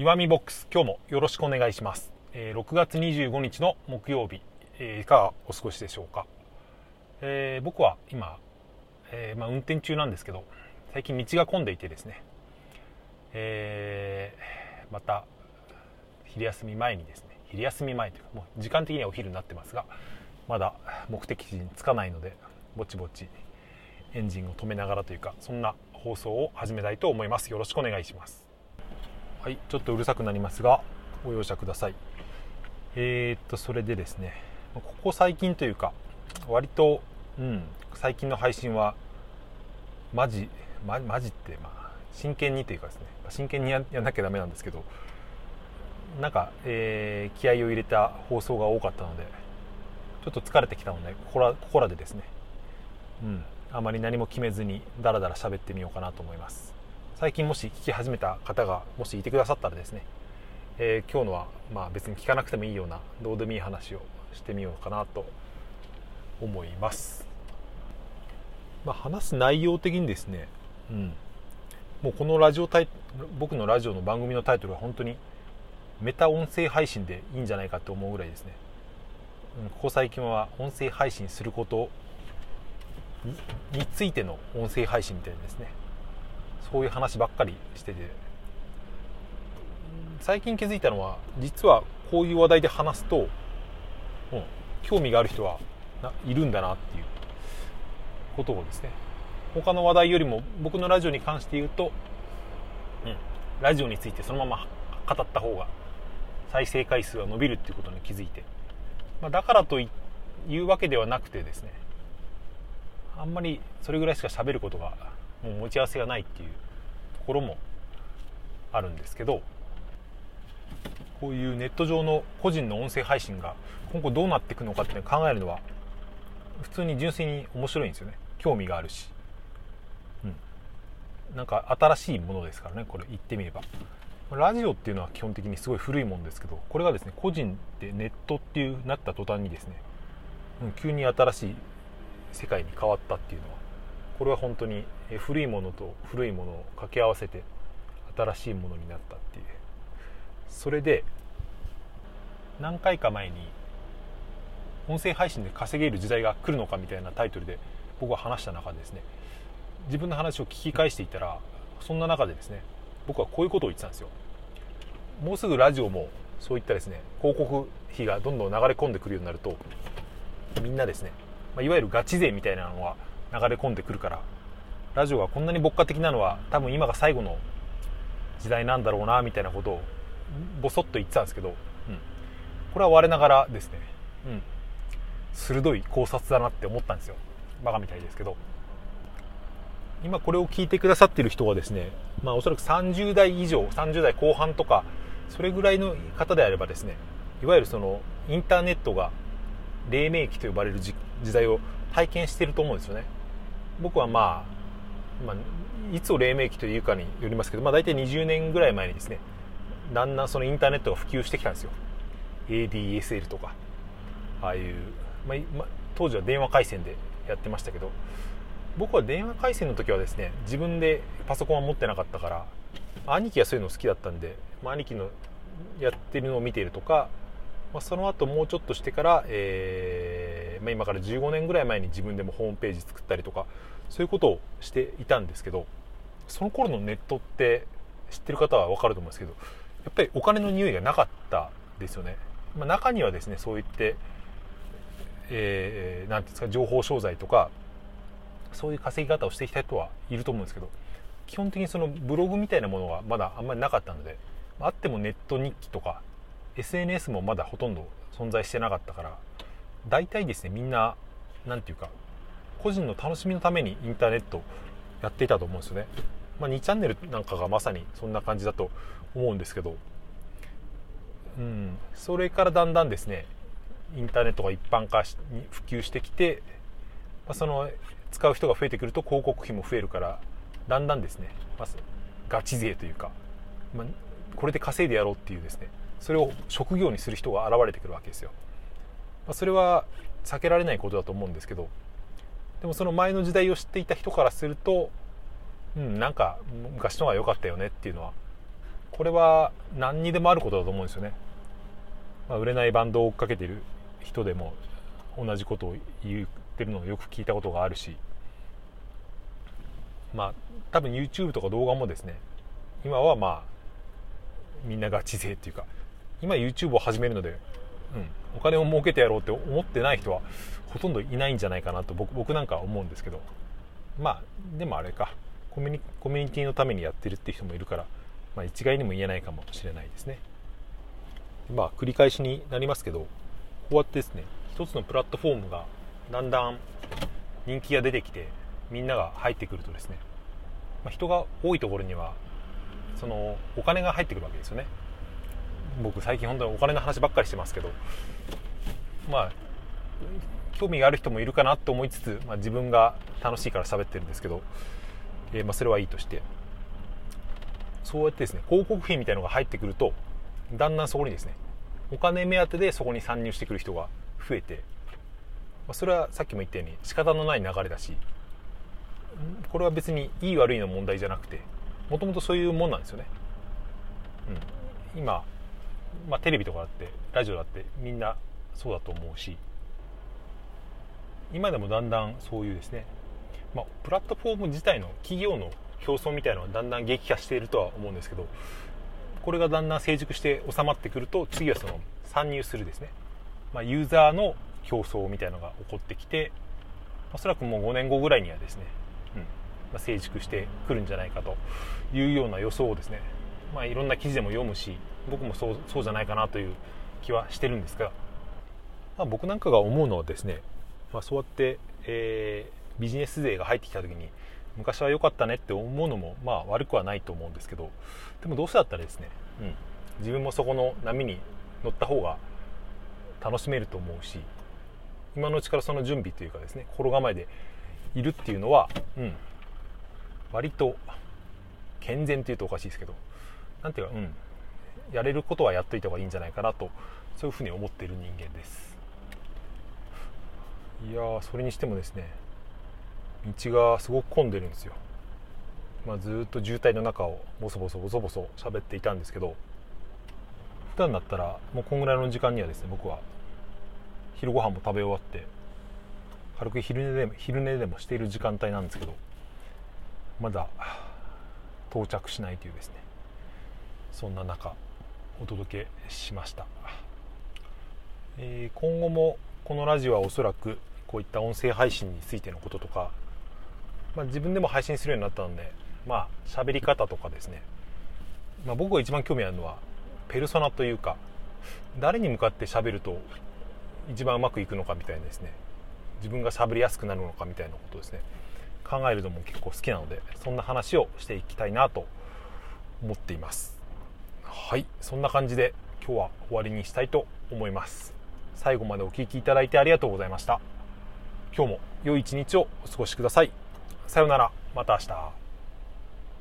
岩見ボックス今日もよろしくお願いします、えー、6月25日の木曜日、えー、いかがお過ごしでしょうか、えー、僕は今、えまあ、運転中なんですけど最近道が混んでいてですね、えまた昼休み前にですね昼休み前というかもう時間的にはお昼になってますがまだ目的地に着かないのでぼちぼちエンジンを止めながらというかそんな放送を始めたいと思います。よろしくお願いします。はいちょっとうるさくなりますがご容赦ください。えー、っとそれでですねここ最近というか割とうん最近の配信はマジマジってまあ真剣にというかですね真剣にややんなきゃダメなんですけどなんか、えー、気合を入れた放送が多かったのでちょっと疲れてきたのでここらここらでですねうんあまり何も決めずにダラダラ喋ってみようかなと思います。最近もし聞き始めた方がもしいてくださったらですね、えー、今日のはまあ別に聞かなくてもいいようなどうでもいい話をしてみようかなと思います、まあ、話す内容的にですね、うん、もうこのラジオ僕のラジオの番組のタイトルは本当にメタ音声配信でいいんじゃないかと思うぐらいですね、うん、ここ最近は音声配信することについての音声配信みたいなですね。そういう話ばっかりしてて。最近気づいたのは実はこういう話題で話すと、うん、興味がある人はいるんだなっていう。ことをですね。他の話題よりも僕のラジオに関して言うと、うん、ラジオについてそのまま語った方が再生回数は伸びるっていうことに気づいて、まあ、だからというわけではなくてですねあんまりそれぐらいしか喋ることがもう持ち合わせがないっていうところもあるんですけどこういうネット上の個人の音声配信が今後どうなっていくのかって考えるのは普通に純粋に面白いんですよね。興味があるし、うん、なんか新しいものですからねこれ言ってみれば。ラジオっていうのは基本的にすごい古いもんですけどこれがですね個人でネットっていうなった途端にですね、うん、急に新しい世界に変わったっていうのはこれは本当に古いものと古いものを掛け合わせて新しいものになったっていう。それで何回か前に音声配信で稼げる時代が来るのかみたいなタイトルで僕は話した中でですね自分の話を聞き返していたらそんな中でですね僕はこういうことを言ってたんですよ。もうすぐラジオもそういったですね広告費がどんどん流れ込んでくるようになるとみんなですねまあ、いわゆるガチ勢みたいなのが流れ込んでくるから。ラジオがこんなに牧歌的なのは多分今が最後の時代なんだろうなみたいなことをボソッと言ってたんですけど、うん、これは我ながらですね、うん、鋭い考察だなって思ったんですよ。バカみたいですけど。今これを聞いてくださってる人はですね、まあ、おそらく30代以上30代後半とかそれぐらいの方であればですねいわゆるそのインターネットが黎明期と呼ばれる時代を体験してると思うんですよね。僕はまあ、まあ、いつを黎明期というかによりますけど、まあ、大体20年ぐらい前にですねだんだんそのインターネットが普及してきたんですよ。ADSL とかああいう、まあ、当時は電話回線でやってましたけど僕は電話回線の時はですね自分でパソコンは持ってなかったから兄貴はそういうの好きだったんで、まあ、兄貴のやってるのを見ているとかまあ、その後もうちょっとしてから、えーまあ、今から15年ぐらい前に自分でもホームページ作ったりとかそういうことをしていたんですけどその頃のネットって知ってる方は分かると思うんですけどやっぱりお金の匂いがなかったですよね、まあ、中にはですねそういって、えー、ていうんですか情報商材とかそういう稼ぎ方をしてきた人はいると思うんですけど基本的にそのブログみたいなものはまだあんまりなかったのであってもネット日記とか SNS もまだほとんど存在してなかったから大体ですねみんな何て言うか個人の楽しみのためにインターネットやっていたと思うんですよね、まあ、2チャンネルなんかがまさにそんな感じだと思うんですけど。うん。それからだんだんですねインターネットが一般化に普及してきて、まあ、その使う人が増えてくると広告費も増えるからだんだんですね、まあ、ガチ勢というか、まあ、これで稼いでやろうっていうですねそれを職業にする人が現れてくるわけですよ。まあ、それは避けられないことだと思うんですけどでもその前の時代を知っていた人からすると、うん、なんか昔の方が良かったよねっていうのはこれは何にでもあることだと思うんですよね、まあ、売れないバンドを追っかけてる人でも同じことを言ってるのをよく聞いたことがあるしまあ多分 YouTube とか動画もですね今はまあみんなガチ勢っていうか今 YouTube を始めるので、うん、お金を儲けてやろうって思ってない人はほとんどいないんじゃないかなと僕僕なんかは思うんですけど。まあでもあれか。コミュニコミュニティのためにやってるって人もいるから、まあ、一概にも言えないかもしれないですね。まあ繰り返しになりますけどこうやってですね一つのプラットフォームがだんだん人気が出てきてみんなが入ってくるとですね、まあ、人が多いところにはそのお金が入ってくるわけですよね。僕最近本当にお金の話ばっかりしてますけどまあ興味がある人もいるかなと思いつつ、まあ、自分が楽しいから喋ってるんですけど、えー、まあそれはいいとして。そうやってですね広告費みたいのが入ってくるとだんだんそこにですねお金目当てでそこに参入してくる人が増えて、まあ、それはさっきも言ったように仕方のない流れだしこれは別にいい悪いの問題じゃなくてもともとそういうもんなんですよね、うん、今、まあ、テレビとかだってラジオだってみんなそうだと思うし今でもだんだんそういうですね、まあ、プラットフォーム自体の企業の競争みたいなのはだんだん激化しているとは思うんですけどこれがだんだん成熟して収まってくると次はその参入するですね、まあ、ユーザーの競争みたいなのが起こってきておそらくもう5年後ぐらいにはですね、うんまあ、成熟してくるんじゃないかというような予想をですね、まあ、いろんな記事でも読むし僕もそうそうじゃないかなという気はしてるんですが、まあ、僕なんかが思うのはですね、まあ、そうやって、えー、ビジネス税が入ってきた時に昔は良かったねって思うのもまあ悪くはないと思うんですけどでもどうせだったらですね、うん、自分もそこの波に乗った方が楽しめると思うし今のうちからその準備というかですね心構えでいるっていうのは、うん、割と健全っていうとおかしいですけど何ていうか、うん、やれることはやっといた方がいいんじゃないかなとそういうふうに思っている人間です。いやそれにしてもですね道がすごく混んでるんですよ、まあ、ずっと渋滞の中をボソボソボソボソ喋っていたんですけど普段だったらもうこんぐらいの時間にはですね僕は昼ご飯も食べ終わって軽く昼寝でも昼寝でもしている時間帯なんですけどまだ到着しないというですねそんな中。お届けしました、えー、今後もこのラジオはおそらくこういった音声配信についてのこととか、まあ、自分でも配信するようになったのでまあ喋り方とかですね、まあ、僕が一番興味あるのはペルソナというか誰に向かって喋ると一番うまくいくのかみたいなですね。自分が喋りやすくなるのかみたいなことですね。考えるのも結構好きなのでそんな話をしていきたいなと思っています。はいそんな感じで今日は終わりにしたいと思います。最後までお聴きいただいてありがとうございました。今日も良い一日をお過ごしください。さようなら。また明日。